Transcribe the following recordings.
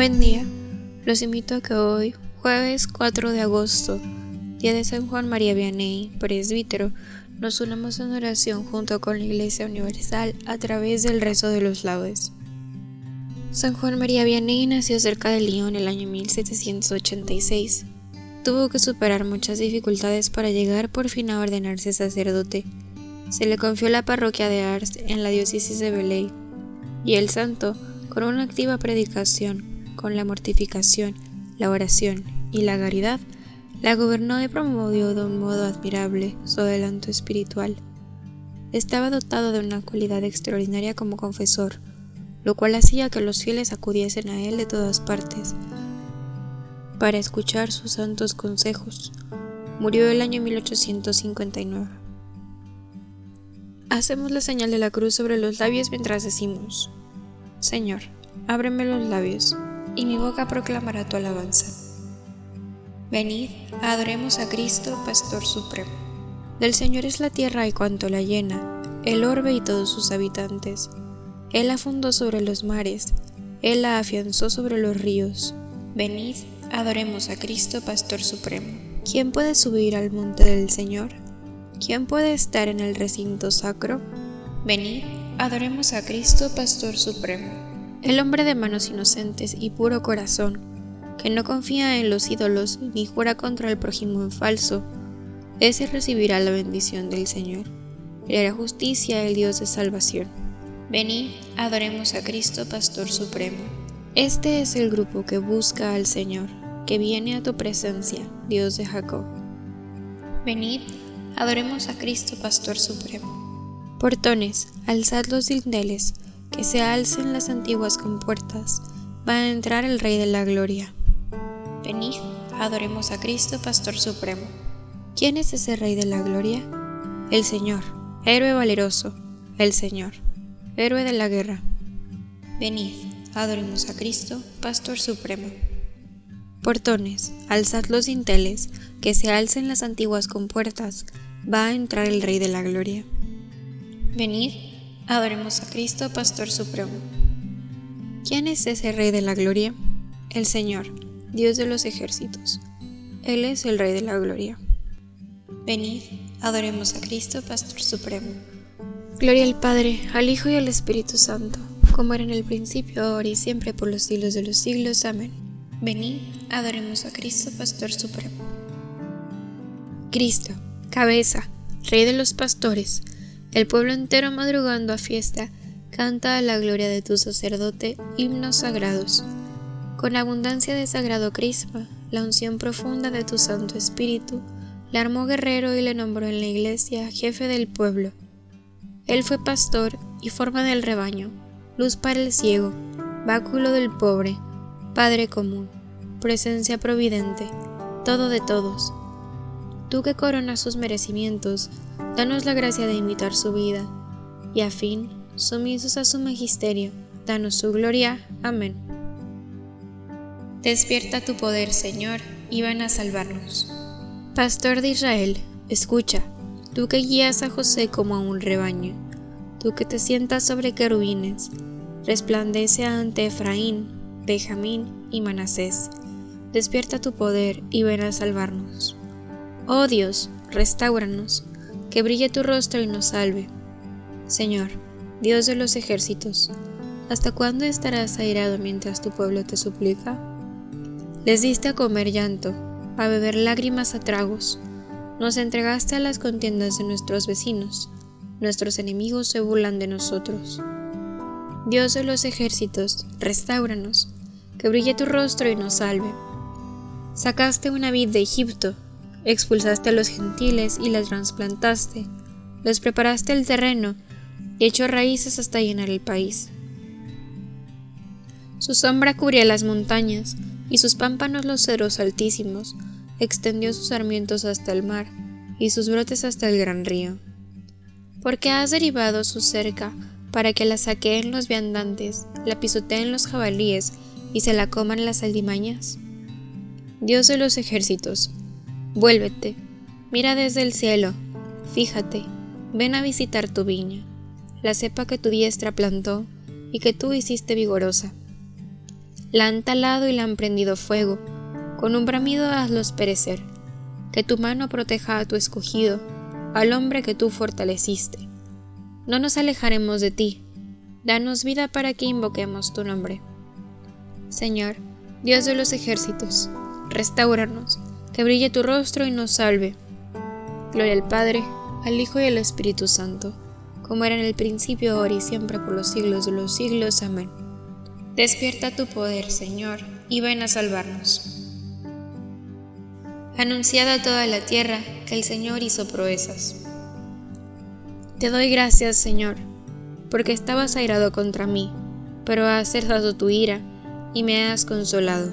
Buen día. Los invito a que hoy, jueves 4 de agosto, día de San Juan María Vianney, presbítero, nos unamos en oración junto con la Iglesia Universal a través del rezo de los laudes. San Juan María Vianney nació cerca de Lyon el año 1786. Tuvo que superar muchas dificultades para llegar por fin a ordenarse sacerdote. Se le confió la parroquia de Ars en la diócesis de Belay, y el santo, con una activa predicación, con la mortificación, la oración y la caridad, la gobernó y promovió de un modo admirable su adelanto espiritual. Estaba dotado de una cualidad extraordinaria como confesor, lo cual hacía que los fieles acudiesen a él de todas partes para escuchar sus santos consejos. Murió el año 1859. Hacemos la señal de la cruz sobre los labios mientras decimos, Señor, ábreme los labios y mi boca proclamará tu alabanza. Venid, adoremos a Cristo, Pastor Supremo. Del Señor es la tierra y cuanto la llena, el orbe y todos sus habitantes. Él la fundó sobre los mares, Él la afianzó sobre los ríos. Venid, adoremos a Cristo, Pastor Supremo. ¿Quién puede subir al monte del Señor? ¿Quién puede estar en el recinto sacro? Venid, adoremos a Cristo, Pastor Supremo. El hombre de manos inocentes y puro corazón, que no confía en los ídolos ni jura contra el prójimo en falso, ese recibirá la bendición del Señor. Le hará justicia el Dios de salvación. Venid, adoremos a Cristo, Pastor Supremo. Este es el grupo que busca al Señor, que viene a tu presencia, Dios de Jacob. Venid, adoremos a Cristo, Pastor Supremo. Portones, alzad los dinteles, que se alcen las antiguas compuertas, va a entrar el Rey de la Gloria. Venid, adoremos a Cristo, Pastor Supremo. ¿Quién es ese Rey de la Gloria? El Señor, héroe valeroso, el Señor, héroe de la guerra. Venid, adoremos a Cristo, Pastor Supremo. Portones, alzad los dinteles, que se alcen las antiguas compuertas, va a entrar el Rey de la Gloria. Venid, Adoremos a Cristo, Pastor Supremo. ¿Quién es ese Rey de la Gloria? El Señor, Dios de los ejércitos. Él es el Rey de la Gloria. Venid, adoremos a Cristo, Pastor Supremo. Gloria al Padre, al Hijo y al Espíritu Santo, como era en el principio, ahora y siempre, por los siglos de los siglos. Amén. Venid, adoremos a Cristo, Pastor Supremo. Cristo, cabeza, Rey de los pastores, el pueblo entero madrugando a fiesta canta a la gloria de tu sacerdote himnos sagrados. Con abundancia de sagrado crispa, la unción profunda de tu Santo Espíritu, le armó guerrero y le nombró en la iglesia jefe del pueblo. Él fue pastor y forma del rebaño, luz para el ciego, báculo del pobre, Padre común, presencia providente, todo de todos. Tú que coronas sus merecimientos, danos la gracia de imitar su vida, y a fin, sumisos a su magisterio, danos su gloria. Amén. Despierta tu poder, Señor, y ven a salvarnos. Pastor de Israel, escucha, tú que guías a José como a un rebaño, tú que te sientas sobre querubines, resplandece ante Efraín, Benjamín y Manasés. Despierta tu poder y ven a salvarnos. Oh Dios, restauranos, que brille tu rostro y nos salve. Señor, Dios de los ejércitos, ¿hasta cuándo estarás airado mientras tu pueblo te suplica? Les diste a comer llanto, a beber lágrimas a tragos, nos entregaste a las contiendas de nuestros vecinos, nuestros enemigos se burlan de nosotros. Dios de los ejércitos, restauranos, que brille tu rostro y nos salve. Sacaste una vid de Egipto, expulsaste a los gentiles y las trasplantaste, les preparaste el terreno y echó raíces hasta llenar el país. Su sombra cubría las montañas y sus pámpanos los cedros altísimos, extendió sus sarmientos hasta el mar y sus brotes hasta el gran río. Porque has derivado su cerca para que la saqueen los viandantes, la pisoteen los jabalíes y se la coman las aldimañas? Dios de los ejércitos, vuélvete, mira desde el cielo, fíjate, ven a visitar tu viña, la cepa que tu diestra plantó y que tú hiciste vigorosa. La han talado y la han prendido fuego, con un bramido hazlos perecer, que tu mano proteja a tu escogido, al hombre que tú fortaleciste. No nos alejaremos de ti. Danos vida para que invoquemos tu nombre. Señor, Dios de los ejércitos, restauranos, que brille tu rostro y nos salve. Gloria al Padre, al Hijo y al Espíritu Santo, como era en el principio, ahora y siempre, por los siglos de los siglos. Amén. Despierta tu poder, Señor, y ven a salvarnos. Anunciada a toda la tierra que el Señor hizo proezas. Te doy gracias, Señor, porque estabas airado contra mí, pero has cesado tu ira y me has consolado.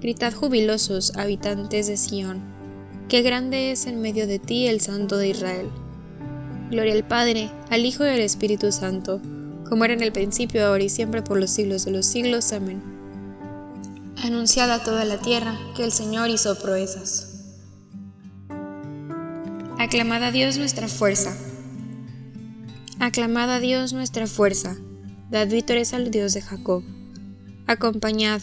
Gritad jubilosos, habitantes de Sión, que grande es en medio de ti el Santo de Israel. Gloria al Padre, al Hijo y al Espíritu Santo, como era en el principio, ahora y siempre, por los siglos de los siglos. Amén. Anunciad a toda la tierra que el Señor hizo proezas. Aclamad a Dios nuestra fuerza. Aclamad a Dios nuestra fuerza. Dad vítores al Dios de Jacob. Acompañad,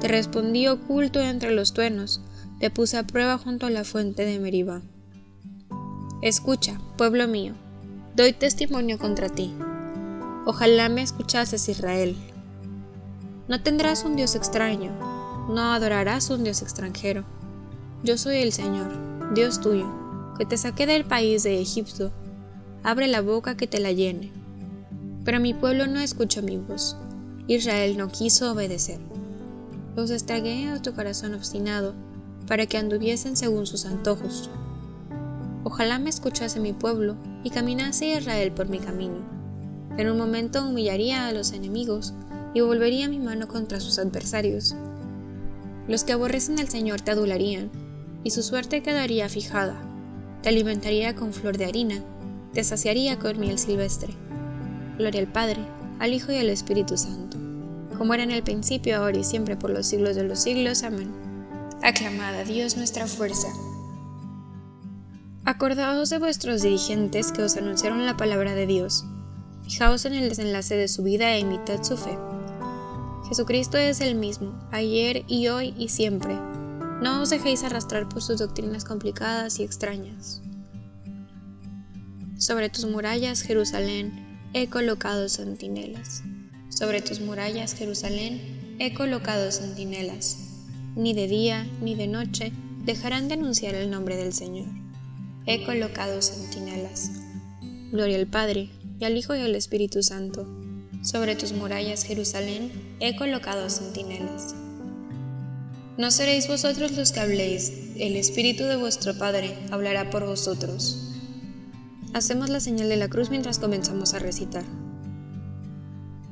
Te respondí oculto entre los tuenos, te puse a prueba junto a la fuente de Meriba. Escucha, pueblo mío, doy testimonio contra ti. Ojalá me escuchases, Israel. No tendrás un Dios extraño, no adorarás un Dios extranjero. Yo soy el Señor, Dios tuyo que te saqué del país de Egipto, abre la boca que te la llene. Pero mi pueblo no escuchó mi voz, Israel no quiso obedecer. Los estragué a tu corazón obstinado, para que anduviesen según sus antojos. Ojalá me escuchase mi pueblo y caminase Israel por mi camino. En un momento humillaría a los enemigos y volvería mi mano contra sus adversarios. Los que aborrecen al Señor te adularían, y su suerte quedaría fijada te alimentaría con flor de harina, te saciaría con miel silvestre. Gloria al Padre, al Hijo y al Espíritu Santo, como era en el principio, ahora y siempre, por los siglos de los siglos. Amén. Aclamad a Dios nuestra fuerza. Acordaos de vuestros dirigentes que os anunciaron la palabra de Dios. Fijaos en el desenlace de su vida e imitad su fe. Jesucristo es el mismo, ayer y hoy y siempre No os dejéis arrastrar por sus doctrinas complicadas y extrañas. Sobre tus murallas, Jerusalén, he colocado centinelas. Sobre tus murallas, Jerusalén, he colocado centinelas. Ni de día ni de noche dejarán de anunciar el nombre del Señor. He colocado centinelas. Gloria al Padre, y al Hijo y al Espíritu Santo. Sobre tus murallas, Jerusalén, he colocado centinelas. No seréis vosotros los que habléis, el Espíritu de vuestro Padre hablará por vosotros. Hacemos la señal de la cruz mientras comenzamos a recitar.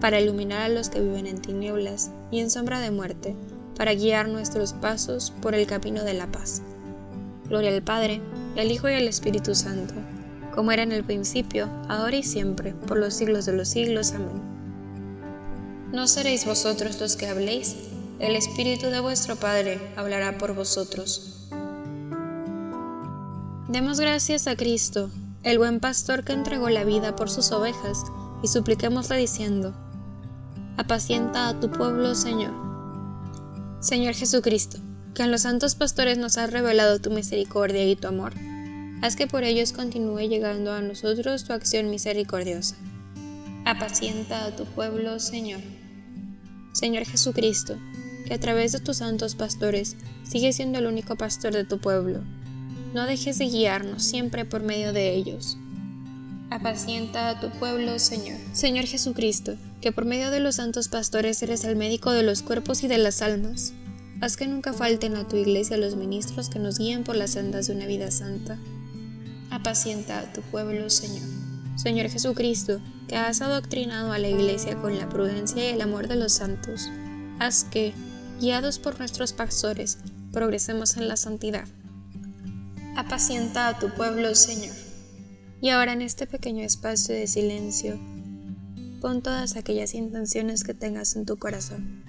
para iluminar a los que viven en tinieblas y en sombra de muerte, para guiar nuestros pasos por el camino de la paz. Gloria al Padre, al Hijo y al Espíritu Santo como era en el principio, ahora y siempre, por los siglos de los siglos. Amén. No seréis vosotros los que habléis, el Espíritu de vuestro Padre hablará por vosotros. Demos gracias a Cristo, el buen pastor que entregó la vida por sus ovejas, y supliquémosle diciendo, Apacienta a tu pueblo, Señor. Señor Jesucristo, que en los santos pastores nos has revelado tu misericordia y tu amor haz que por ellos continúe llegando a nosotros tu acción misericordiosa. Apacienta a tu pueblo, Señor. Señor Jesucristo, que a través de tus santos pastores sigues siendo el único pastor de tu pueblo. No dejes de guiarnos siempre por medio de ellos. Apacienta a tu pueblo, Señor. Señor Jesucristo, que por medio de los santos pastores eres el médico de los cuerpos y de las almas. Haz que nunca falten a tu iglesia los ministros que nos guíen por las sendas de una vida santa apacienta a tu pueblo, Señor. Señor Jesucristo, que has adoctrinado a la Iglesia con la prudencia y el amor de los santos, haz que, guiados por nuestros pastores, progresemos en la santidad. Apacienta a tu pueblo, Señor. Y ahora en este pequeño espacio de silencio, pon todas aquellas intenciones que tengas en tu corazón.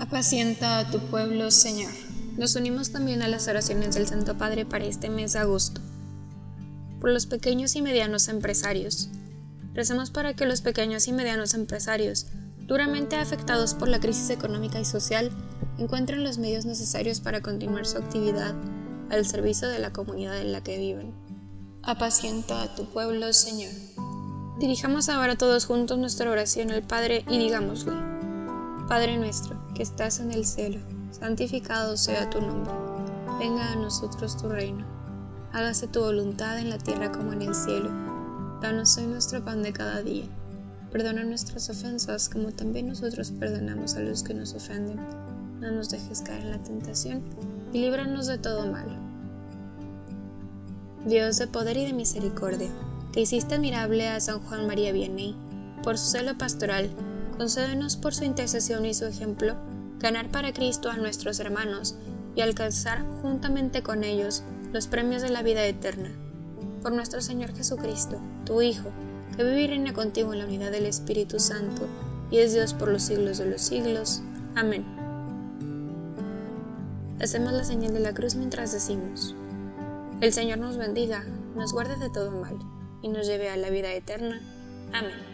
Apacienta a tu pueblo, Señor. Nos unimos también a las oraciones del Santo Padre para este mes de agosto. Por los pequeños y medianos empresarios. Recemos para que los pequeños y medianos empresarios, duramente afectados por la crisis económica y social, encuentren los medios necesarios para continuar su actividad al servicio de la comunidad en la que viven. Apacienta a tu pueblo, Señor. Dirijamos ahora todos juntos nuestra oración al Padre y digámosle, Padre nuestro, que estás en el cielo, santificado sea tu nombre. Venga a nosotros tu reino. Hágase tu voluntad en la tierra como en el cielo. Danos hoy nuestro pan de cada día. Perdona nuestras ofensas como también nosotros perdonamos a los que nos ofenden. No nos dejes caer en la tentación y líbranos de todo mal. Dios de poder y de misericordia, que hiciste admirable a San Juan María Vianney por su celo pastoral concédenos por su intercesión y su ejemplo ganar para Cristo a nuestros hermanos y alcanzar juntamente con ellos los premios de la vida eterna. Por nuestro Señor Jesucristo, tu Hijo, que vive y reina contigo en la unidad del Espíritu Santo, y es Dios por los siglos de los siglos. Amén. Hacemos la señal de la cruz mientras decimos, El Señor nos bendiga, nos guarde de todo mal, y nos lleve a la vida eterna. Amén.